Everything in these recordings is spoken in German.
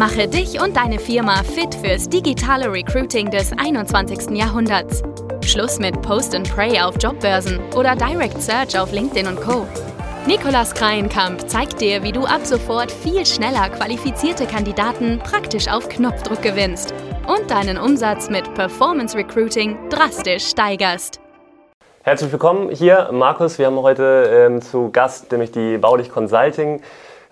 Mache dich und deine Firma fit fürs digitale Recruiting des 21. Jahrhunderts. Schluss mit Post and Pray auf Jobbörsen oder Direct Search auf LinkedIn und Co. Nikolas Kreienkamp zeigt dir, wie du ab sofort viel schneller qualifizierte Kandidaten praktisch auf Knopfdruck gewinnst und deinen Umsatz mit Performance Recruiting drastisch steigerst. Herzlich willkommen hier, Markus. Wir haben heute ähm, zu Gast nämlich die Baulich Consulting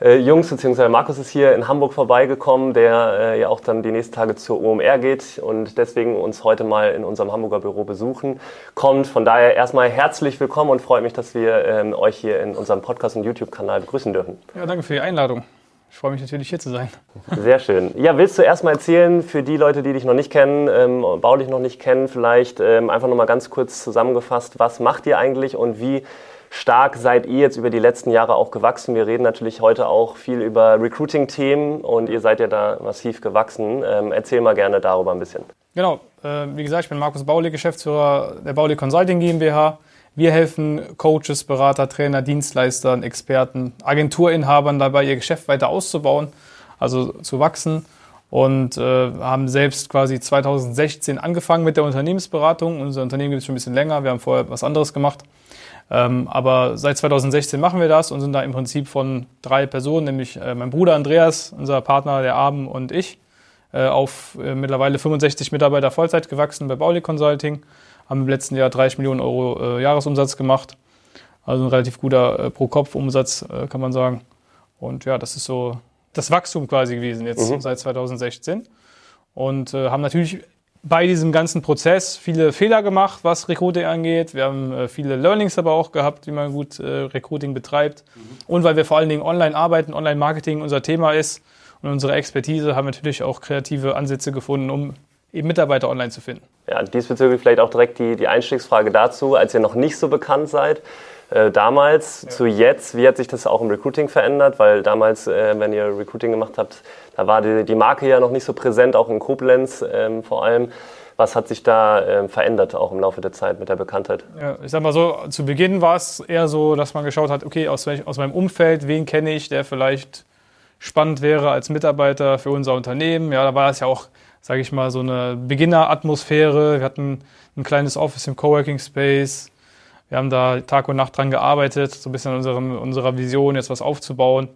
äh, Jungs, beziehungsweise Markus ist hier in Hamburg vorbeigekommen, der äh, ja auch dann die nächsten Tage zur OMR geht und deswegen uns heute mal in unserem Hamburger Büro besuchen kommt. Von daher erstmal herzlich willkommen und freut mich, dass wir ähm, euch hier in unserem Podcast und YouTube-Kanal begrüßen dürfen. Ja, danke für die Einladung. Ich freue mich natürlich hier zu sein. Sehr schön. Ja, willst du erstmal erzählen für die Leute, die dich noch nicht kennen, ähm, baulich noch nicht kennen, vielleicht ähm, einfach nochmal ganz kurz zusammengefasst, was macht ihr eigentlich und wie stark seid ihr jetzt über die letzten Jahre auch gewachsen? Wir reden natürlich heute auch viel über Recruiting-Themen und ihr seid ja da massiv gewachsen. Ähm, erzähl mal gerne darüber ein bisschen. Genau, äh, wie gesagt, ich bin Markus Bauli, Geschäftsführer der Bauli Consulting GmbH. Wir helfen Coaches, Berater, Trainer, Dienstleistern, Experten, Agenturinhabern dabei, ihr Geschäft weiter auszubauen, also zu wachsen. Und äh, haben selbst quasi 2016 angefangen mit der Unternehmensberatung. Unser Unternehmen gibt es schon ein bisschen länger. Wir haben vorher was anderes gemacht. Ähm, aber seit 2016 machen wir das und sind da im Prinzip von drei Personen, nämlich äh, mein Bruder Andreas, unser Partner der Abend und ich, äh, auf äh, mittlerweile 65 Mitarbeiter Vollzeit gewachsen bei Bauli Consulting. Haben im letzten Jahr 30 Millionen Euro Jahresumsatz gemacht. Also ein relativ guter Pro-Kopf-Umsatz, kann man sagen. Und ja, das ist so das Wachstum quasi gewesen jetzt mhm. seit 2016. Und haben natürlich bei diesem ganzen Prozess viele Fehler gemacht, was Recruiting angeht. Wir haben äh, viele Learnings aber auch gehabt, wie man gut äh, Recruiting betreibt. Mhm. Und weil wir vor allen Dingen online arbeiten, Online-Marketing unser Thema ist und unsere Expertise, haben wir natürlich auch kreative Ansätze gefunden, um eben Mitarbeiter online zu finden. Ja, diesbezüglich vielleicht auch direkt die, die Einstiegsfrage dazu, als ihr noch nicht so bekannt seid. Äh, damals ja. zu jetzt, wie hat sich das auch im Recruiting verändert? Weil damals, wenn ihr Recruiting gemacht habt, da war die, die Marke ja noch nicht so präsent, auch in Koblenz ähm, vor allem. Was hat sich da ähm, verändert, auch im Laufe der Zeit mit der Bekanntheit? Ja, ich sag mal so, zu Beginn war es eher so, dass man geschaut hat, okay, aus, aus meinem Umfeld, wen kenne ich, der vielleicht spannend wäre als Mitarbeiter für unser Unternehmen. Ja, da war es ja auch, sage ich mal, so eine Beginner-Atmosphäre. Wir hatten ein kleines Office im Coworking Space. Wir haben da Tag und Nacht dran gearbeitet, so ein bisschen an unserem, unserer Vision, jetzt was aufzubauen.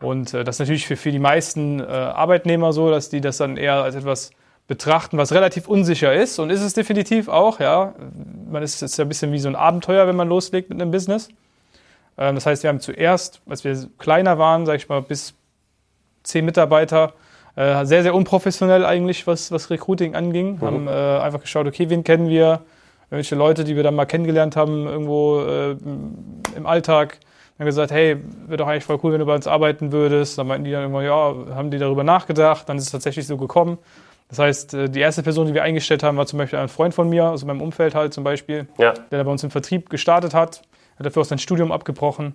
Und äh, das ist natürlich für, für die meisten äh, Arbeitnehmer so, dass die das dann eher als etwas betrachten, was relativ unsicher ist. Und ist es definitiv auch, ja. Man ist, ja ein bisschen wie so ein Abenteuer, wenn man loslegt mit einem Business. Ähm, das heißt, wir haben zuerst, als wir kleiner waren, sage ich mal, bis zehn Mitarbeiter, äh, sehr, sehr unprofessionell eigentlich, was, was Recruiting anging. Mhm. Haben äh, einfach geschaut, okay, wen kennen wir? Irgendwelche Leute, die wir dann mal kennengelernt haben, irgendwo äh, im Alltag haben gesagt, hey, wäre doch eigentlich voll cool, wenn du bei uns arbeiten würdest. Dann meinten die dann irgendwann, ja, haben die darüber nachgedacht, dann ist es tatsächlich so gekommen. Das heißt, äh, die erste Person, die wir eingestellt haben, war zum Beispiel ein Freund von mir, aus meinem Umfeld halt zum Beispiel, ja. der bei uns im Vertrieb gestartet hat, hat dafür auch sein Studium abgebrochen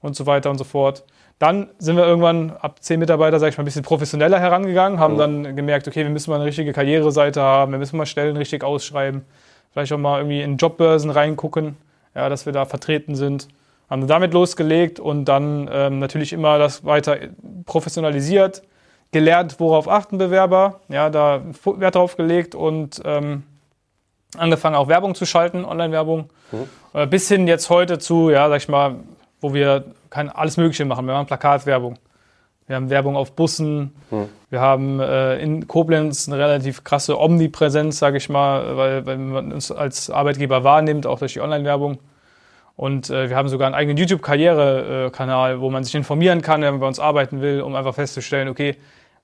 und so weiter und so fort. Dann sind wir irgendwann ab zehn Mitarbeiter, sag ich mal, ein bisschen professioneller herangegangen, haben mhm. dann gemerkt, okay, wir müssen mal eine richtige Karriereseite haben, wir müssen mal Stellen richtig ausschreiben, vielleicht auch mal irgendwie in Jobbörsen reingucken, ja, dass wir da vertreten sind haben damit losgelegt und dann ähm, natürlich immer das weiter professionalisiert, gelernt, worauf achten Bewerber, ja, da Wert drauf gelegt und ähm, angefangen auch Werbung zu schalten, Online-Werbung, mhm. äh, bis hin jetzt heute zu, ja, sag ich mal, wo wir kann alles Mögliche machen. Wir machen Plakatwerbung, wir haben Werbung auf Bussen, mhm. wir haben äh, in Koblenz eine relativ krasse Omnipräsenz, sage ich mal, weil, weil man uns als Arbeitgeber wahrnimmt, auch durch die Online-Werbung. Und äh, wir haben sogar einen eigenen YouTube-Karriere-Kanal, wo man sich informieren kann, wenn man bei uns arbeiten will, um einfach festzustellen, okay,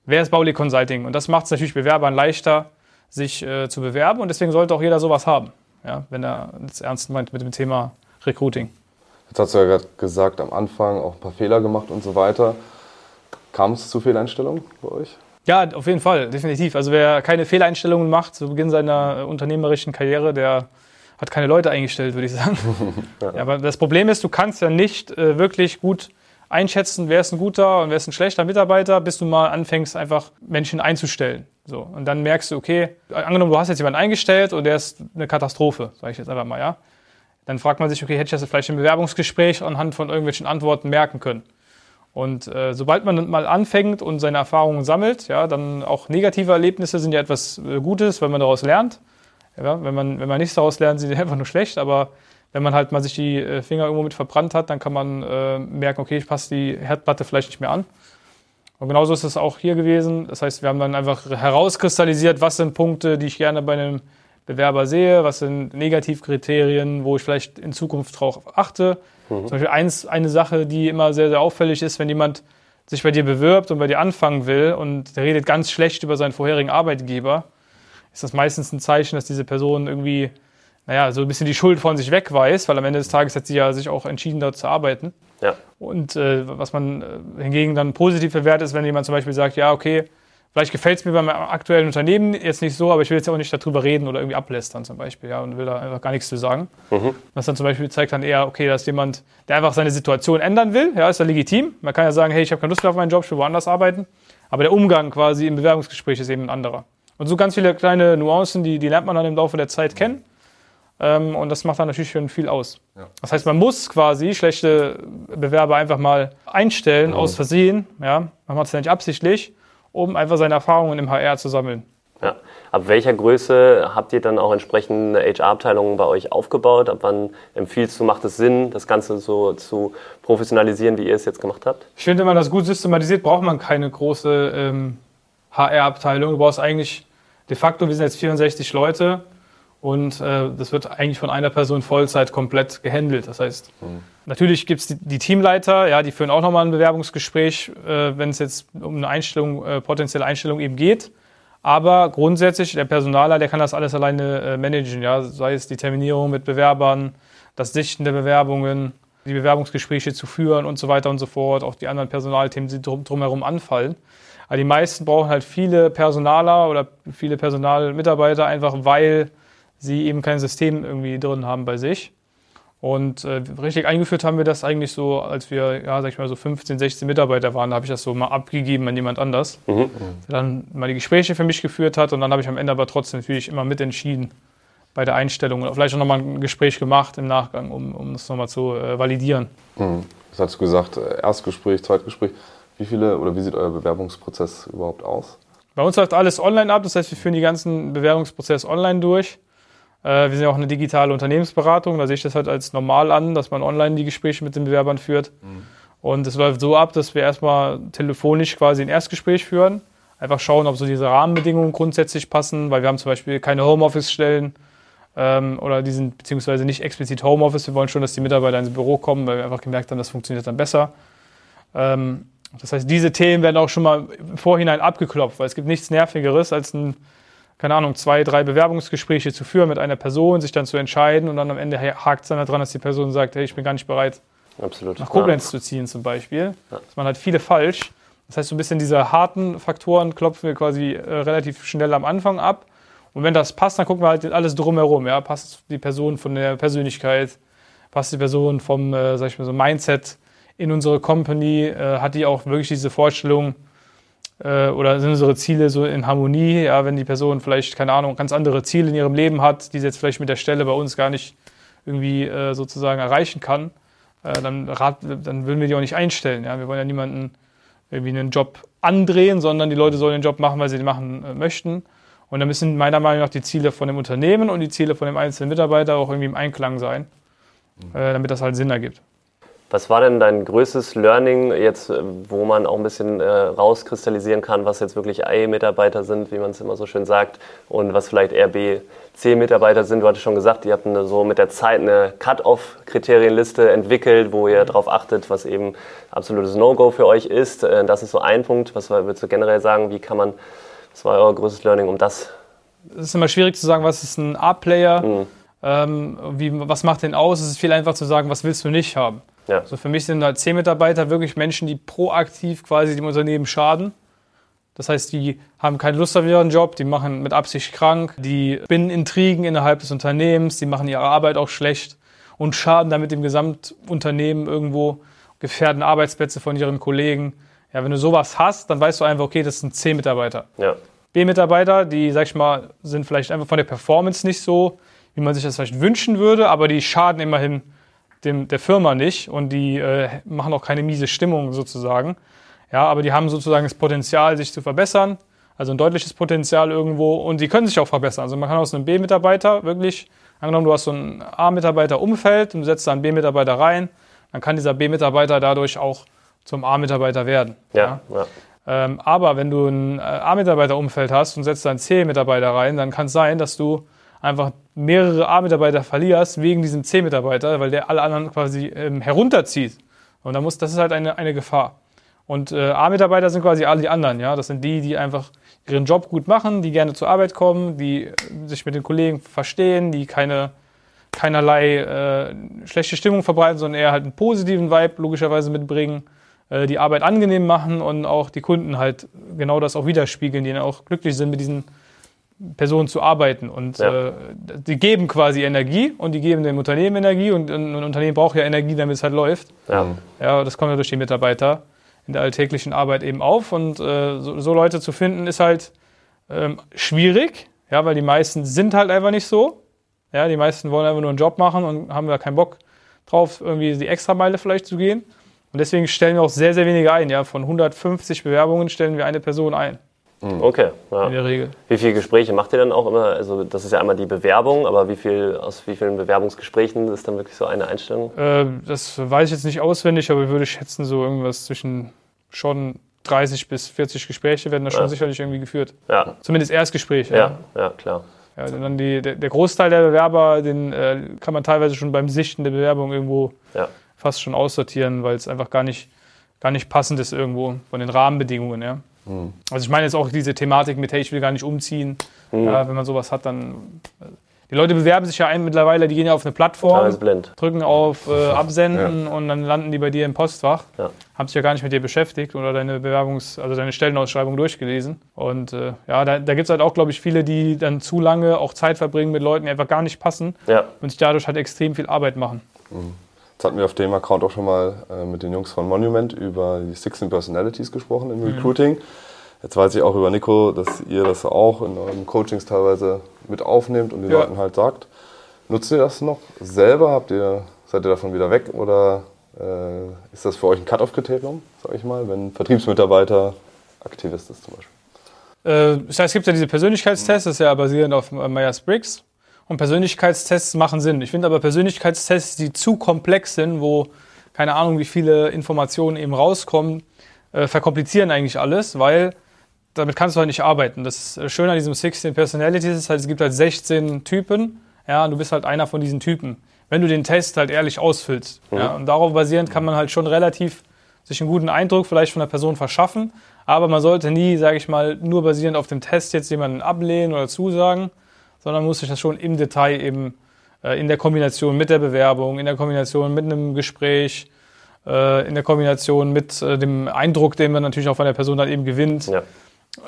wer ist Bauli Consulting? Und das macht es natürlich Bewerbern leichter, sich äh, zu bewerben. Und deswegen sollte auch jeder sowas haben, ja, wenn er es ernst meint mit dem Thema Recruiting. Jetzt hast du ja gerade gesagt, am Anfang auch ein paar Fehler gemacht und so weiter. Kam es zu Fehleinstellungen bei euch? Ja, auf jeden Fall, definitiv. Also wer keine Fehleinstellungen macht zu Beginn seiner unternehmerischen Karriere, der hat keine Leute eingestellt, würde ich sagen. ja. ja. aber das Problem ist, du kannst ja nicht äh, wirklich gut einschätzen, wer ist ein guter und wer ist ein schlechter Mitarbeiter, bis du mal anfängst, einfach Menschen einzustellen. So. Und dann merkst du, okay, angenommen, du hast jetzt jemanden eingestellt und der ist eine Katastrophe, sage ich jetzt einfach mal, ja. Dann fragt man sich, okay, hätte ich das vielleicht im Bewerbungsgespräch anhand von irgendwelchen Antworten merken können. Und äh, sobald man mal anfängt und seine Erfahrungen sammelt, ja, dann auch negative Erlebnisse sind ja etwas äh, Gutes, wenn man daraus lernt. Ja, wenn, man, wenn man nichts daraus lernt, sind die einfach nur schlecht. Aber wenn man halt mal sich die äh, Finger irgendwo mit verbrannt hat, dann kann man äh, merken, okay, ich passe die Herdplatte vielleicht nicht mehr an. Und genauso ist es auch hier gewesen. Das heißt, wir haben dann einfach herauskristallisiert, was sind Punkte, die ich gerne bei einem Bewerber sehe, was sind Negativkriterien, wo ich vielleicht in Zukunft darauf achte. Mhm. Zum Beispiel eins, eine Sache, die immer sehr, sehr auffällig ist, wenn jemand sich bei dir bewirbt und bei dir anfangen will und der redet ganz schlecht über seinen vorherigen Arbeitgeber, ist das meistens ein Zeichen, dass diese Person irgendwie, naja, so ein bisschen die Schuld von sich wegweist, weil am Ende des Tages hat sie ja sich auch entschieden, dort zu arbeiten. Ja. Und äh, was man äh, hingegen dann positiv bewertet, ist, wenn jemand zum Beispiel sagt, ja, okay, vielleicht gefällt es mir beim aktuellen Unternehmen jetzt nicht so, aber ich will jetzt auch nicht darüber reden oder irgendwie ablästern zum Beispiel, ja, und will da einfach gar nichts zu sagen. Mhm. Das dann zum Beispiel zeigt dann eher, okay, dass jemand, der einfach seine Situation ändern will, ja, ist ja legitim. Man kann ja sagen, hey, ich habe keine Lust mehr auf meinen Job, ich will woanders arbeiten. Aber der Umgang quasi im Bewerbungsgespräch ist eben ein anderer. Und so ganz viele kleine Nuancen, die, die lernt man dann im Laufe der Zeit kennen. Ähm, und das macht dann natürlich schon viel aus. Ja. Das heißt, man muss quasi schlechte Bewerber einfach mal einstellen, mhm. aus Versehen. Ja? Man macht es ja nicht absichtlich, um einfach seine Erfahrungen im HR zu sammeln. Ja. Ab welcher Größe habt ihr dann auch entsprechende HR-Abteilungen bei euch aufgebaut? Ab wann empfiehlst du, macht es Sinn, das Ganze so zu professionalisieren, wie ihr es jetzt gemacht habt? Ich finde, wenn man das gut systematisiert, braucht man keine große ähm, HR-Abteilung. Du brauchst eigentlich de facto, wir sind jetzt 64 Leute, und äh, das wird eigentlich von einer Person Vollzeit komplett gehandelt. Das heißt, mhm. natürlich gibt es die, die, Teamleiter, ja, die führen auch nochmal ein Bewerbungsgespräch, äh, wenn es jetzt um eine Einstellung, äh, potenzielle Einstellung eben geht. Aber grundsätzlich, der Personaler, der kann das alles alleine äh, managen, ja, sei es die Terminierung mit Bewerbern, das Sichten der Bewerbungen, die Bewerbungsgespräche zu führen und so weiter und so fort, auch die anderen Personalthemen, die drum, drumherum anfallen. Aber die meisten brauchen halt viele Personaler oder viele Personalmitarbeiter einfach, weil sie eben kein System irgendwie drin haben bei sich. Und äh, richtig eingeführt haben wir das eigentlich so, als wir, ja, sag ich mal, so 15, 16 Mitarbeiter waren. Da habe ich das so mal abgegeben an jemand anders, mhm. der dann mal die Gespräche für mich geführt hat. Und dann habe ich am Ende aber trotzdem natürlich immer mitentschieden bei der Einstellung. Und vielleicht auch nochmal ein Gespräch gemacht im Nachgang, um, um das nochmal zu äh, validieren. Mhm. Das hast du gesagt, äh, Erstgespräch, Zweitgespräch. Wie viele oder wie sieht euer Bewerbungsprozess überhaupt aus? Bei uns läuft alles online ab. Das heißt, wir führen die ganzen Bewerbungsprozesse online durch. Äh, wir sind ja auch eine digitale Unternehmensberatung, da sehe ich das halt als normal an, dass man online die Gespräche mit den Bewerbern führt. Mhm. Und es läuft so ab, dass wir erstmal telefonisch quasi ein Erstgespräch führen. Einfach schauen, ob so diese Rahmenbedingungen grundsätzlich passen, weil wir haben zum Beispiel keine Homeoffice-Stellen ähm, oder die sind beziehungsweise nicht explizit Homeoffice. Wir wollen schon, dass die Mitarbeiter ins Büro kommen, weil wir einfach gemerkt haben, das funktioniert dann besser. Ähm, das heißt, diese Themen werden auch schon mal im Vorhinein abgeklopft, weil es gibt nichts Nervigeres als ein keine Ahnung, zwei, drei Bewerbungsgespräche zu führen mit einer Person, sich dann zu entscheiden und dann am Ende hakt es dann daran, dass die Person sagt, hey, ich bin gar nicht bereit, Absolut. nach Koblenz ja. zu ziehen zum Beispiel. Ja. Das man halt viele falsch. Das heißt, so ein bisschen diese harten Faktoren klopfen wir quasi äh, relativ schnell am Anfang ab. Und wenn das passt, dann gucken wir halt alles drumherum. Ja? Passt die Person von der Persönlichkeit, passt die Person vom, äh, sag ich mal, so Mindset in unsere Company, äh, hat die auch wirklich diese Vorstellung, äh, oder sind unsere Ziele so in Harmonie? Ja, wenn die Person vielleicht, keine Ahnung, ganz andere Ziele in ihrem Leben hat, die sie jetzt vielleicht mit der Stelle bei uns gar nicht irgendwie äh, sozusagen erreichen kann, äh, dann, rat, dann würden wir die auch nicht einstellen. Ja? Wir wollen ja niemanden irgendwie einen Job andrehen, sondern die Leute sollen den Job machen, weil sie den machen äh, möchten. Und da müssen meiner Meinung nach die Ziele von dem Unternehmen und die Ziele von dem einzelnen Mitarbeiter auch irgendwie im Einklang sein, äh, damit das halt Sinn ergibt. Was war denn dein größtes Learning jetzt, äh, wo man auch ein bisschen äh, rauskristallisieren kann, was jetzt wirklich A-Mitarbeiter sind, wie man es immer so schön sagt, und was vielleicht eher B, C-Mitarbeiter sind? Du hattest schon gesagt, ihr habt eine, so mit der Zeit eine Cut-Off-Kriterienliste entwickelt, wo ihr darauf achtet, was eben absolutes No-Go für euch ist. Äh, das ist so ein Punkt. Was würdest du generell sagen? Wie kann man, was war euer größtes Learning um das? Es ist immer schwierig zu sagen, was ist ein A-Player, mhm. ähm, was macht den aus? Es ist viel einfacher zu sagen, was willst du nicht haben. Ja. Also für mich sind halt C-Mitarbeiter wirklich Menschen, die proaktiv quasi dem Unternehmen schaden. Das heißt, die haben keine Lust auf ihren Job, die machen mit Absicht krank, die binden Intrigen innerhalb des Unternehmens, die machen ihre Arbeit auch schlecht und schaden damit dem Gesamtunternehmen irgendwo, gefährden Arbeitsplätze von ihren Kollegen. Ja, wenn du sowas hast, dann weißt du einfach, okay, das sind C-Mitarbeiter. Ja. B-Mitarbeiter, die, sag ich mal, sind vielleicht einfach von der Performance nicht so, wie man sich das vielleicht wünschen würde, aber die schaden immerhin dem, der Firma nicht und die äh, machen auch keine miese Stimmung sozusagen. Ja, aber die haben sozusagen das Potenzial, sich zu verbessern, also ein deutliches Potenzial irgendwo und die können sich auch verbessern. Also man kann aus einem B-Mitarbeiter wirklich, angenommen, du hast so ein A-Mitarbeiter-Umfeld und du setzt da einen B-Mitarbeiter rein, dann kann dieser B-Mitarbeiter dadurch auch zum A-Mitarbeiter werden. Ja, ja. Ähm, aber wenn du ein äh, A-Mitarbeiter-Umfeld hast und setzt da einen C-Mitarbeiter rein, dann kann es sein, dass du einfach mehrere A-Mitarbeiter verlierst wegen diesem C-Mitarbeiter, weil der alle anderen quasi ähm, herunterzieht. Und da muss, das ist halt eine, eine Gefahr. Und äh, A-Mitarbeiter sind quasi alle die anderen, ja. Das sind die, die einfach ihren Job gut machen, die gerne zur Arbeit kommen, die äh, sich mit den Kollegen verstehen, die keine keinerlei äh, schlechte Stimmung verbreiten, sondern eher halt einen positiven Vibe logischerweise mitbringen, äh, die Arbeit angenehm machen und auch die Kunden halt genau das auch widerspiegeln, die dann auch glücklich sind mit diesen Personen zu arbeiten. Und Ja. äh, die geben quasi Energie und die geben dem Unternehmen Energie und ein Unternehmen braucht ja Energie, damit es halt läuft. Ja. Ja, das kommt ja durch die Mitarbeiter in der alltäglichen Arbeit eben auf. Und äh, so, so Leute zu finden, ist halt ähm, schwierig, ja, weil die meisten sind halt einfach nicht so. Ja, die meisten wollen einfach nur einen Job machen und haben da keinen Bock drauf, irgendwie die Extrameile vielleicht zu gehen. Und deswegen stellen wir auch sehr, sehr wenige ein. Ja, von 150 Bewerbungen stellen wir eine Person ein, Okay. Ja. in der Regel. Wie viele Gespräche macht ihr dann auch immer? Also das ist ja einmal die Bewerbung, aber wie viel, aus wie vielen Bewerbungsgesprächen ist dann wirklich so eine Einstellung? Äh, das weiß ich jetzt nicht auswendig, aber ich würde schätzen, so irgendwas zwischen schon 30 bis 40 Gespräche werden da schon Ja. sicherlich irgendwie geführt. Ja, Zumindest Erstgespräche. ja, ja, klar. Ja, dann die, der, der Großteil der Bewerber, den äh, kann man teilweise schon beim Sichten der Bewerbung irgendwo Ja. fast schon aussortieren, weil es einfach gar nicht, gar nicht passend ist irgendwo von den Rahmenbedingungen. Ja. Also ich meine jetzt auch diese Thematik mit, hey, ich will gar nicht umziehen. Ja, wenn man sowas hat, dann... äh, Die Leute bewerben sich ja ein mittlerweile, die gehen ja auf eine Plattform, drücken auf äh, Absenden und dann landen die bei dir im Postfach. Ja. Haben sich ja gar nicht mit dir beschäftigt oder deine Bewerbungs-, also deine Stellenausschreibung durchgelesen. Und äh, ja, da, da gibt es halt auch, glaube ich, viele, die dann zu lange auch Zeit verbringen mit Leuten, die einfach gar nicht passen Ja, und sich dadurch halt extrem viel Arbeit machen. Jetzt hatten wir auf dem Account auch schon mal äh, mit den Jungs von Monument über die 16 Personalities gesprochen im Recruiting. Jetzt weiß ich auch über Nico, dass ihr das auch in euren Coachings teilweise mit aufnehmt und den Ja. Leuten halt sagt. Nutzt ihr das noch selber? Habt ihr, seid ihr davon wieder weg oder äh, ist das für euch ein Cut-off-Kriterium, sag ich mal, wenn ein Vertriebsmitarbeiter Aktivist ist zum Beispiel? Äh, das heißt, es gibt ja diese Persönlichkeitstests, das ist ja basierend auf Myers-Briggs. Und Persönlichkeitstests machen Sinn. Ich finde aber Persönlichkeitstests, die zu komplex sind, wo keine Ahnung, wie viele Informationen eben rauskommen, äh, verkomplizieren eigentlich alles, weil damit kannst du halt nicht arbeiten. Das äh, Schöne an diesem 16 Personalities ist halt, es gibt halt 16 Typen, ja, und du bist halt einer von diesen Typen. Wenn du den Test halt ehrlich ausfüllst. Ja, und darauf basierend kann man halt schon relativ sich einen guten Eindruck vielleicht von der Person verschaffen. Aber man sollte nie, sage ich mal, nur basierend auf dem Test jetzt jemanden ablehnen oder zusagen, sondern muss sich das schon im Detail eben äh, in der Kombination mit der Bewerbung, in der Kombination mit einem Gespräch, äh, in der Kombination mit äh, dem Eindruck, den man natürlich auch von der Person dann eben gewinnt, ja.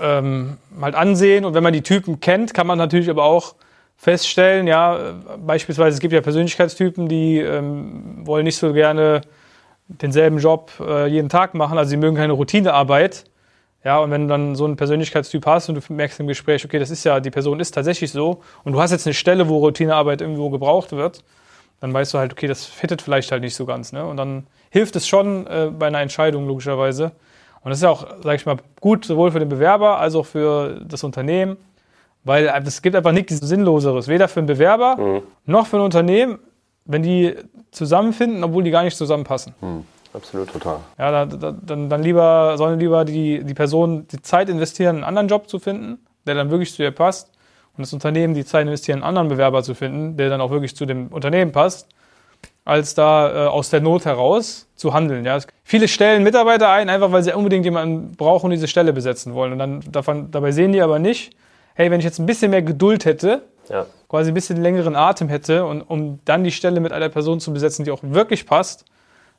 ähm, halt ansehen. Und wenn man die Typen kennt, kann man natürlich aber auch feststellen, ja, beispielsweise es gibt ja Persönlichkeitstypen, die ähm, wollen nicht so gerne denselben Job äh, jeden Tag machen, also sie mögen keine Routinearbeit. Ja, und wenn du dann so einen Persönlichkeitstyp hast und du merkst im Gespräch, okay, das ist ja, die Person ist tatsächlich so und du hast jetzt eine Stelle, wo Routinearbeit irgendwo gebraucht wird, dann weißt du halt, okay, das fittet vielleicht halt nicht so ganz. Ne? Und dann hilft es schon äh, bei einer Entscheidung logischerweise. Und das ist ja auch, sag ich mal, gut sowohl für den Bewerber als auch für das Unternehmen, weil es gibt einfach nichts Sinnloseres, weder für den Bewerber noch für ein Unternehmen, wenn die zusammenfinden, obwohl die gar nicht zusammenpassen. Absolut, total. Ja, da, da, dann, dann lieber, sollen lieber die, die Person die Zeit investieren, einen anderen Job zu finden, der dann wirklich zu ihr passt. Und das Unternehmen die Zeit investieren, einen anderen Bewerber zu finden, der dann auch wirklich zu dem Unternehmen passt, als da äh, aus der Not heraus zu handeln. Ja. Viele stellen Mitarbeiter ein, einfach weil sie unbedingt jemanden brauchen und diese Stelle besetzen wollen. Und dann davon, dabei sehen die aber nicht, hey, wenn ich jetzt ein bisschen mehr Geduld hätte, ja. quasi ein bisschen längeren Atem hätte und um dann die Stelle mit einer Person zu besetzen, die auch wirklich passt,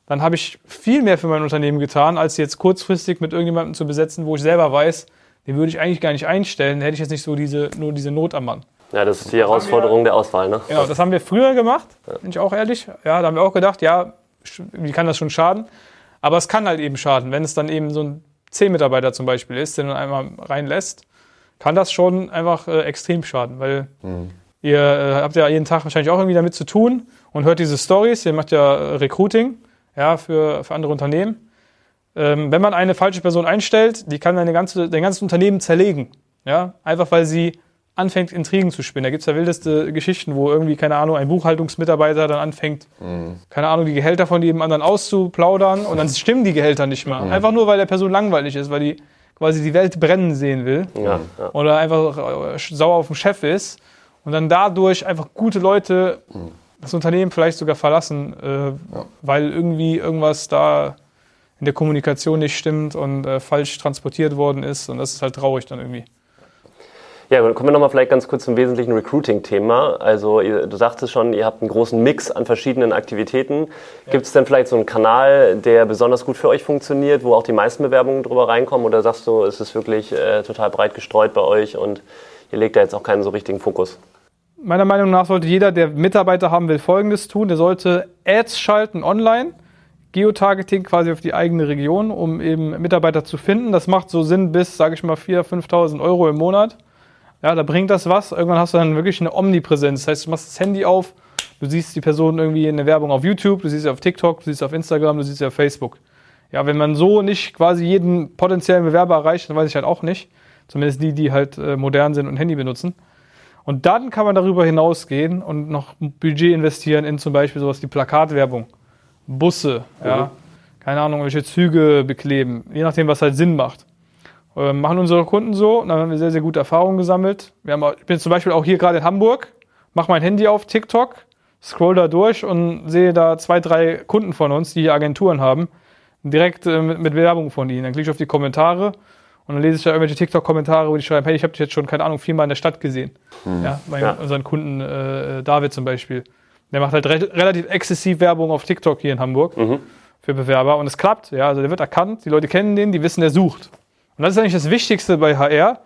dann habe ich viel mehr für mein Unternehmen getan, als jetzt kurzfristig mit irgendjemandem zu besetzen, wo ich selber weiß, den würde ich eigentlich gar nicht einstellen, hätte ich jetzt nicht so diese, nur diese Not am Mann. Ja, das ist die Herausforderung der Auswahl, ne? Genau, das haben wir früher gemacht, bin ich auch ehrlich. Ja, da haben wir auch gedacht, ja, wie kann das schon schaden? Aber es kann halt eben schaden, wenn es dann eben so ein C-Mitarbeiter zum Beispiel ist, den man einmal reinlässt, kann das schon einfach äh, extrem schaden, weil Ihr äh, habt ja jeden Tag wahrscheinlich auch irgendwie damit zu tun und hört diese Stories. Ihr macht ja äh, Recruiting ja, für, für andere Unternehmen. Ähm, wenn man eine falsche Person einstellt, die kann deine ganze, dein ganzes Unternehmen zerlegen. Ja? Einfach weil sie anfängt, Intrigen zu spinnen. Da gibt's ja wildeste Geschichten, wo irgendwie, keine Ahnung, ein Buchhaltungsmitarbeiter dann anfängt, mhm. keine Ahnung, die Gehälter von jedem anderen auszuplaudern und dann stimmen die Gehälter nicht mal. Mhm. Einfach nur, weil der Person langweilig ist, weil die quasi die Welt brennen sehen will. Ja, ja. Oder einfach äh, sauer auf den Chef ist und dann dadurch einfach gute Leute mhm. Das Unternehmen vielleicht sogar verlassen, äh, ja. weil irgendwie irgendwas da in der Kommunikation nicht stimmt und äh, falsch transportiert worden ist. Und das ist halt traurig dann irgendwie. Ja, kommen wir nochmal vielleicht ganz kurz zum wesentlichen Recruiting-Thema. Also ihr, du sagtest schon, ihr habt einen großen Mix an verschiedenen Aktivitäten. Ja. Gibt es denn vielleicht so einen Kanal, der besonders gut für euch funktioniert, wo auch die meisten Bewerbungen drüber reinkommen? Oder sagst du, ist es wirklich äh, total breit gestreut bei euch und ihr legt da jetzt auch keinen so richtigen Fokus? Meiner Meinung nach sollte jeder, der Mitarbeiter haben will, Folgendes tun. Der sollte Ads schalten online Geotargeting quasi auf die eigene Region, um eben Mitarbeiter zu finden. Das macht so Sinn bis, sage ich mal, 4.000, 5.000 Euro im Monat. Ja, da bringt das was. Irgendwann hast du dann wirklich eine Omnipräsenz. Das heißt, du machst das Handy auf, du siehst die Person irgendwie in der Werbung auf YouTube, du siehst sie auf TikTok, du siehst sie auf Instagram, du siehst sie auf Facebook. Ja, wenn man so nicht quasi jeden potenziellen Bewerber erreicht, dann weiß ich halt auch nicht. Zumindest die, die halt äh, modern sind und Handy benutzen. Und dann kann man darüber hinausgehen und noch Budget investieren in zum Beispiel sowas wie Plakatwerbung. Busse, mhm. ja, keine Ahnung, welche Züge bekleben, je nachdem, was halt Sinn macht. Ähm, machen unsere Kunden so, und dann haben wir sehr, sehr gute Erfahrungen gesammelt. Wir haben, ich bin zum Beispiel auch hier gerade in Hamburg, mache mein Handy auf TikTok, scroll da durch und sehe da zwei, drei Kunden von uns, die hier Agenturen haben, direkt äh, mit, mit Werbung von ihnen. Dann klicke ich auf die Kommentare und dann lese ich da irgendwelche TikTok-Kommentare, wo die schreiben, hey, ich habe dich jetzt schon, keine Ahnung, viermal in der Stadt gesehen. Mhm. Ja, bei ja. unseren Kunden äh, David zum Beispiel. Der macht halt re relativ exzessiv Werbung auf TikTok hier in Hamburg mhm. für Bewerber und es klappt. Ja, also der wird erkannt, die Leute kennen den, die wissen, der sucht. Und das ist eigentlich das Wichtigste bei HR,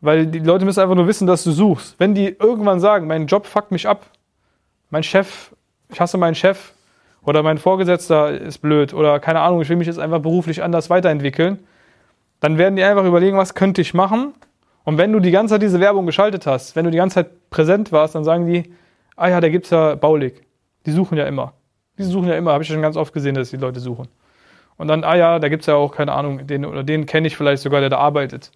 weil die Leute müssen einfach nur wissen, dass du suchst. Wenn die irgendwann sagen, mein Job fuckt mich ab, mein Chef, ich hasse meinen Chef oder mein Vorgesetzter ist blöd oder keine Ahnung, ich will mich jetzt einfach beruflich anders weiterentwickeln, dann werden die einfach überlegen, was könnte ich machen. Und wenn du die ganze Zeit diese Werbung geschaltet hast, wenn du die ganze Zeit präsent warst, dann sagen die, ah ja, da gibt es ja Baulig. Die suchen ja immer. Die suchen ja immer, habe ich schon ganz oft gesehen, dass die Leute suchen. Und dann, ah ja, da gibt es ja auch, keine Ahnung, den oder den kenne ich vielleicht sogar, der da arbeitet.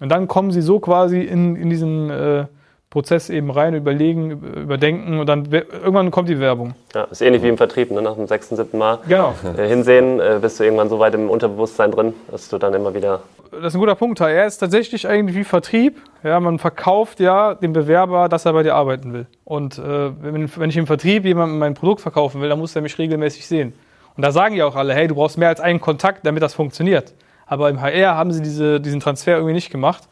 Und dann kommen sie so quasi in, in diesen äh, Prozess eben rein, überlegen, überdenken und dann irgendwann kommt die Werbung. Ja, ist ähnlich wie im Vertrieb, ne? nach dem sechsten, siebten Mal genau. äh, hinsehen, äh, bist du irgendwann so weit im Unterbewusstsein drin, dass du dann immer wieder das ist ein guter Punkt. Er ist tatsächlich eigentlich wie Vertrieb. Ja, man verkauft ja dem Bewerber, dass er bei dir arbeiten will. Und äh, wenn, wenn, ich im Vertrieb jemandem mein Produkt verkaufen will, dann muss er mich regelmäßig sehen. Und da sagen ja auch alle, hey, du brauchst mehr als einen Kontakt, damit das funktioniert. Aber im HR haben sie diese, diesen Transfer irgendwie nicht gemacht.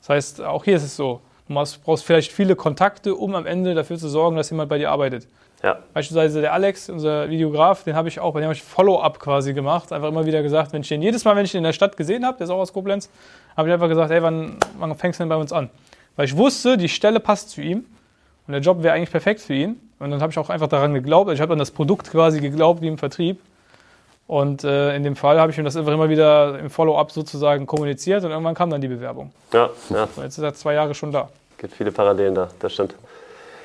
Das heißt, auch hier ist es so. Du brauchst vielleicht viele Kontakte, um am Ende dafür zu sorgen, dass jemand bei dir arbeitet. Ja. Beispielsweise der Alex, unser Videograf, den habe ich auch, bei dem habe ich Follow-up quasi gemacht. Einfach immer wieder gesagt, wenn ich den jedes Mal, wenn ich den in der Stadt gesehen habe, der ist auch aus Koblenz, habe ich einfach gesagt, hey, wann, wann fängst du denn bei uns an? Weil ich wusste, die Stelle passt zu ihm und der Job wäre eigentlich perfekt für ihn. Und dann habe ich auch einfach daran geglaubt. Also ich habe an das Produkt quasi geglaubt, wie im Vertrieb. Und äh, in dem Fall habe ich ihm das einfach immer wieder im Follow-up sozusagen kommuniziert und irgendwann kam dann die Bewerbung. Ja, ja. Und jetzt ist er zwei Jahre schon da. Gibt viele Parallelen da, das stimmt.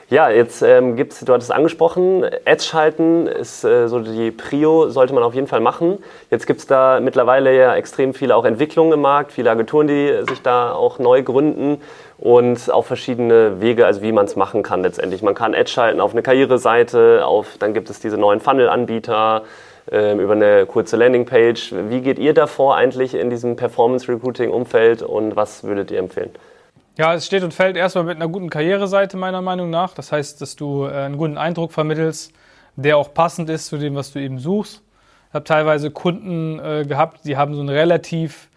Ja, jetzt ähm, gibt es, du hattest es angesprochen, Ads schalten ist äh, so die Prio, sollte man auf jeden Fall machen. Jetzt gibt es da mittlerweile ja extrem viele auch Entwicklungen im Markt, viele Agenturen, die sich da auch neu gründen und auch verschiedene Wege, also wie man es machen kann letztendlich. Man kann Ads schalten auf eine Karriereseite, auf, dann gibt es diese neuen Funnel-Anbieter, äh, über eine kurze Landingpage. Wie geht ihr davor eigentlich in diesem Performance-Recruiting-Umfeld und was würdet ihr empfehlen? Ja, es steht und fällt erstmal mit einer guten Karriereseite meiner Meinung nach. Das heißt, dass du äh, einen guten Eindruck vermittelst, der auch passend ist zu dem, was du eben suchst. Ich habe teilweise Kunden äh, gehabt, die haben so einen relativ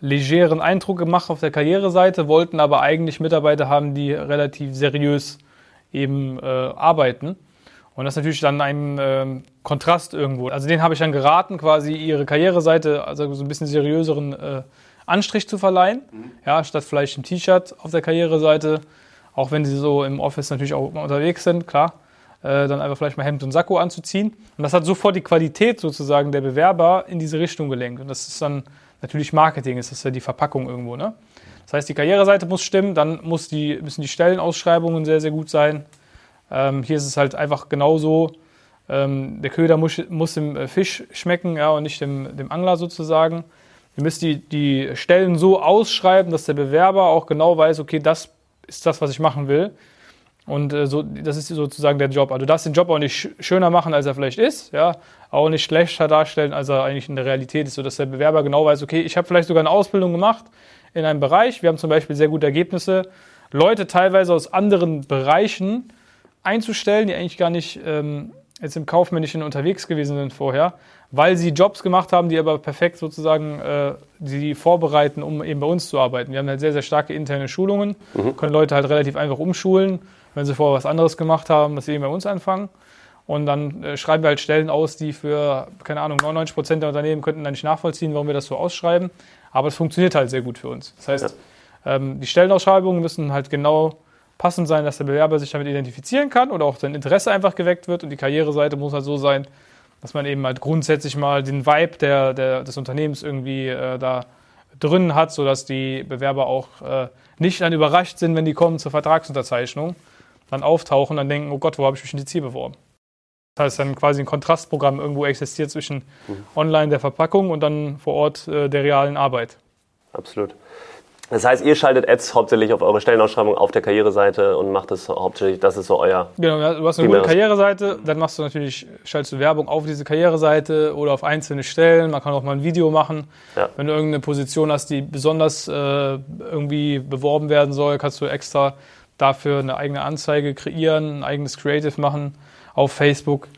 legeren Eindruck gemacht auf der Karriereseite, wollten aber eigentlich Mitarbeiter haben, die relativ seriös eben äh, arbeiten. Und das ist natürlich dann ein äh, Kontrast irgendwo. Also den habe ich dann geraten, quasi ihre Karriereseite, also so ein bisschen seriöseren äh, Anstrich zu verleihen. Mhm. Ja, statt vielleicht ein T-Shirt auf der Karriereseite, auch wenn sie so im Office natürlich auch unterwegs sind, klar. Äh, dann einfach vielleicht mal Hemd und Sakko anzuziehen. Und das hat sofort die Qualität sozusagen der Bewerber in diese Richtung gelenkt. Und das ist dann natürlich Marketing, ist das ja die Verpackung irgendwo. Ne? Das heißt, die Karriereseite muss stimmen, dann muss die, müssen die Stellenausschreibungen sehr, sehr gut sein. Ähm, hier ist es halt einfach genauso. Ähm, der Köder muss, muss dem äh, Fisch schmecken ja, und nicht dem, dem Angler sozusagen. Ihr müsst die, die Stellen so ausschreiben, dass der Bewerber auch genau weiß, okay, das ist das, was ich machen will. Und äh, so, das ist sozusagen der Job. Also du darfst den Job auch nicht schöner machen, als er vielleicht ist, ja, auch nicht schlechter darstellen, als er eigentlich in der Realität ist, sodass der Bewerber genau weiß, okay, ich habe vielleicht sogar eine Ausbildung gemacht in einem Bereich. Wir haben zum Beispiel sehr gute Ergebnisse, Leute teilweise aus anderen Bereichen einzustellen, die eigentlich gar nicht ähm, jetzt im Kaufmännischen unterwegs gewesen sind vorher, weil sie Jobs gemacht haben, die aber perfekt sozusagen äh, die vorbereiten, um eben bei uns zu arbeiten. Wir haben halt sehr, sehr starke interne Schulungen, mhm. können Leute halt relativ einfach umschulen, wenn sie vorher was anderes gemacht haben, dass sie eben bei uns anfangen. Und dann äh, schreiben wir halt Stellen aus, die für, keine Ahnung, 99 Prozent der Unternehmen könnten dann nicht nachvollziehen, warum wir das so ausschreiben. Aber es funktioniert halt sehr gut für uns. Das heißt, ja. ähm, die Stellenausschreibungen müssen halt genau passend sein, dass der Bewerber sich damit identifizieren kann oder auch sein Interesse einfach geweckt wird. Und die Karriereseite muss halt so sein, dass man eben halt grundsätzlich mal den Vibe der, der des Unternehmens irgendwie äh, da drin hat, sodass die Bewerber auch äh, nicht dann überrascht sind, wenn die kommen zur Vertragsunterzeichnung, dann auftauchen und dann denken, oh Gott, wo habe ich mich denn jetzt hier beworben? Das heißt, dann quasi ein Kontrastprogramm irgendwo existiert zwischen mhm. online der Verpackung und dann vor Ort äh, der realen Arbeit. Absolut. Das heißt, ihr schaltet Ads hauptsächlich auf eure Stellenausschreibung auf der Karriereseite und macht das hauptsächlich, das ist so euer. Genau, du hast eine gute Karriereseite, dann machst du natürlich, schaltest du Werbung auf diese Karriereseite oder auf einzelne Stellen. Man kann auch mal ein Video machen. Ja. Wenn du irgendeine Position hast, die besonders äh, irgendwie beworben werden soll, kannst du extra dafür eine eigene Anzeige kreieren, ein eigenes Creative machen auf Facebook.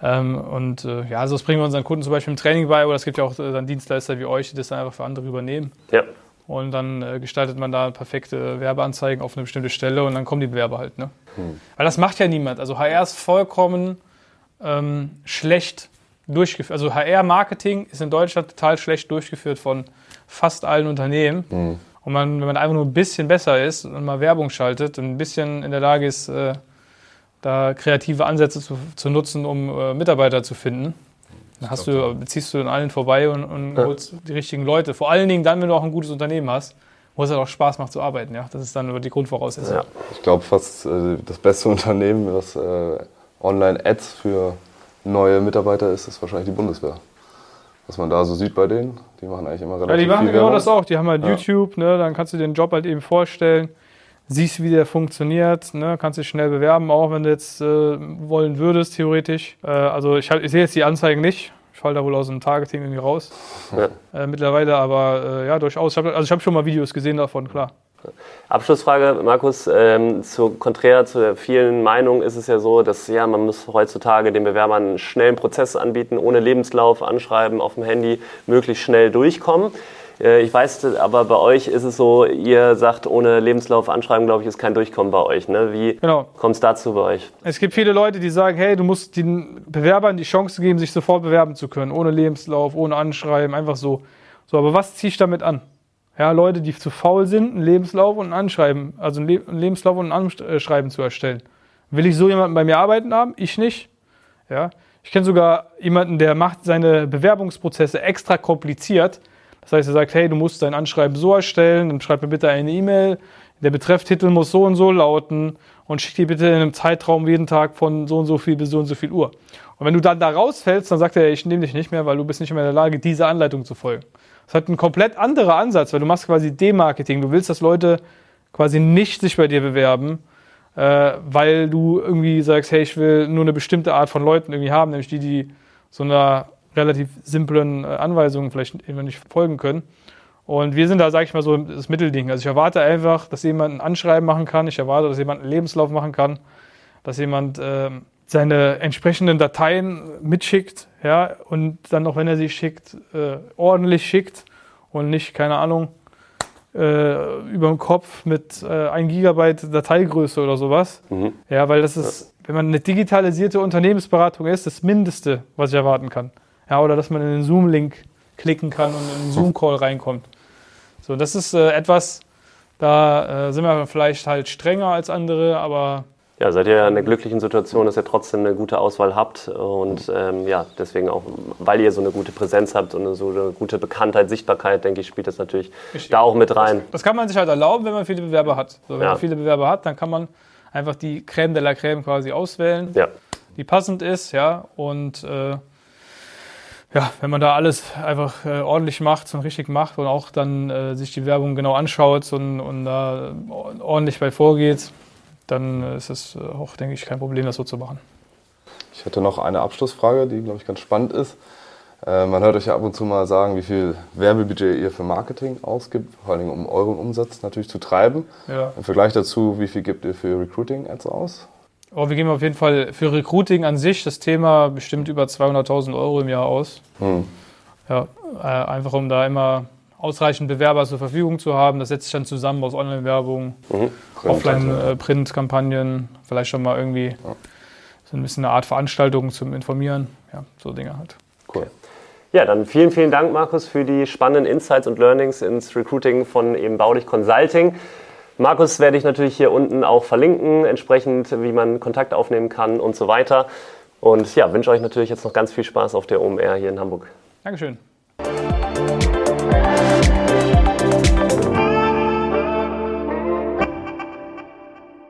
Ähm, und äh, ja, also das bringen wir unseren Kunden zum Beispiel im Training bei, oder es gibt ja auch äh, dann Dienstleister wie euch, die das dann einfach für andere übernehmen. Ja. Und dann äh, gestaltet man da perfekte Werbeanzeigen auf eine bestimmte Stelle und dann kommen die Bewerber halt. Ne? Hm. Weil das macht ja niemand. Also HR ist vollkommen ähm, schlecht durchgeführt. Also HR-Marketing ist in Deutschland total schlecht durchgeführt von fast allen Unternehmen. Hm. Und man, wenn man einfach nur ein bisschen besser ist und mal Werbung schaltet und ein bisschen in der Lage ist, äh, da kreative Ansätze zu, zu nutzen, um äh, Mitarbeiter zu finden, dann hast du, beziehst du an allen vorbei und, und ja. holst die richtigen Leute. Vor allen Dingen dann, wenn du auch ein gutes Unternehmen hast, wo es halt auch Spaß macht zu arbeiten. Ja? Das ist dann die Grundvoraussetzung. Ja. Ich glaube, fast äh, das beste Unternehmen, was äh, Online-Ads für neue Mitarbeiter ist, ist wahrscheinlich die Bundeswehr. Was man da so sieht bei denen, die machen eigentlich immer relativ Ja, die machen viel genau Werbung. das auch. Die haben halt ja. YouTube, ne? dann kannst du den Job halt eben vorstellen, siehst, wie der funktioniert, ne? kannst dich schnell bewerben, auch wenn du jetzt äh, wollen würdest, theoretisch. Äh, also ich, ich sehe jetzt die Anzeigen nicht. Ich falle da wohl aus dem Targeting irgendwie raus. Ja. Äh, mittlerweile, aber äh, ja, durchaus. Ich hab, also ich habe schon mal Videos gesehen davon, klar. Abschlussfrage, Markus. Ähm, zu, konträr zu der vielen Meinung ist es ja so, dass ja, man muss heutzutage den Bewerbern einen schnellen Prozess anbieten, ohne Lebenslauf, anschreiben, auf dem Handy, möglichst schnell durchkommen. Äh, ich weiß, aber bei euch ist es so, ihr sagt, ohne Lebenslauf anschreiben, glaube ich, ist kein Durchkommen bei euch. Ne? Wie genau. kommt es dazu bei euch? Es gibt viele Leute, die sagen, hey, du musst den Bewerbern die Chance geben, sich sofort bewerben zu können, ohne Lebenslauf, ohne Anschreiben, einfach so. So, aber was ziehe ich damit an? Ja, Leute, die zu faul sind, einen Lebenslauf und ein Anschreiben, also einen, Lebenslauf und ein Anschreiben zu erstellen. Will ich so jemanden bei mir arbeiten haben? Ich nicht. Ja. Ich kenne sogar jemanden, der macht seine Bewerbungsprozesse extra kompliziert, das heißt, er sagt, hey, du musst dein Anschreiben so erstellen, dann schreib mir bitte eine E-Mail, der Betrefftitel muss so und so lauten und schick dir bitte in einem Zeitraum jeden Tag von so und so viel bis so und so viel Uhr. Und wenn du dann da rausfällst, dann sagt er, ich nehme dich nicht mehr, weil du bist nicht mehr in der Lage, dieser Anleitung zu folgen. Das hat ein komplett anderer Ansatz, weil du machst quasi Demarketing. Du willst, dass Leute quasi nicht sich bei dir bewerben, äh, weil du irgendwie sagst, hey, ich will nur eine bestimmte Art von Leuten irgendwie haben, nämlich die, die so einer relativ simplen äh, Anweisungen vielleicht immer nicht folgen können. Und wir sind da, sage ich mal, so das Mittelding. Also ich erwarte einfach, dass jemand ein Anschreiben machen kann. Ich erwarte, dass jemand einen Lebenslauf machen kann, dass jemand äh, seine entsprechenden Dateien mitschickt, ja, und dann auch wenn er sie schickt, äh, ordentlich schickt und nicht, keine Ahnung, äh, über dem Kopf mit äh, 1 Gigabyte Dateigröße oder sowas. Mhm. Ja, weil das ist, wenn man eine digitalisierte Unternehmensberatung ist, das Mindeste, was ich erwarten kann. Ja, oder dass man in den Zoom-Link klicken kann und in den Zoom-Call reinkommt. So, das ist äh, etwas, da äh, sind wir vielleicht halt strenger als andere, aber Ja, seid ihr in der glücklichen Situation, dass ihr trotzdem eine gute Auswahl habt und ähm, ja, deswegen auch, weil ihr so eine gute Präsenz habt und so eine gute Bekanntheit, Sichtbarkeit, denke ich, spielt das natürlich Richtig. da auch mit rein. Das, das, kann man sich halt erlauben, wenn man viele Bewerber hat. So, wenn ja. man viele Bewerber hat, dann kann man einfach die Creme de la Creme quasi auswählen, ja. die passend ist, ja, und äh, ja, wenn man da alles einfach äh, ordentlich macht und richtig macht und auch dann äh, sich die Werbung genau anschaut und, und da ordentlich bei vorgeht, dann ist es äh, auch, denke ich, kein Problem, das so zu machen. Ich hätte noch eine Abschlussfrage, die, glaube ich, ganz spannend ist. Äh, man hört euch ja ab und zu mal sagen, wie viel Werbebudget ihr für Marketing ausgibt, vor allem um euren Umsatz natürlich zu treiben. Ja. Im Vergleich dazu, wie viel gebt ihr für Recruiting-Ads aus? Oh, wir geben auf jeden Fall für Recruiting an sich das Thema bestimmt über 200.000 Euro im Jahr aus. Hm. Ja, äh, einfach um da immer ausreichend Bewerber zur Verfügung zu haben. Das setzt sich dann zusammen aus Online-Werbung, mhm. Offline-Print-Kampagnen, äh, vielleicht schon mal irgendwie ja. so ein bisschen eine Art Veranstaltung zum Informieren. Ja, so Dinge halt. Cool. Ja, dann vielen, vielen Dank, Markus, für die spannenden Insights und Learnings ins Recruiting von eben Baulich Consulting. Markus werde ich natürlich hier unten auch verlinken, entsprechend, wie man Kontakt aufnehmen kann und so weiter. Und ja, wünsche euch natürlich jetzt noch ganz viel Spaß auf der OMR hier in Hamburg. Dankeschön.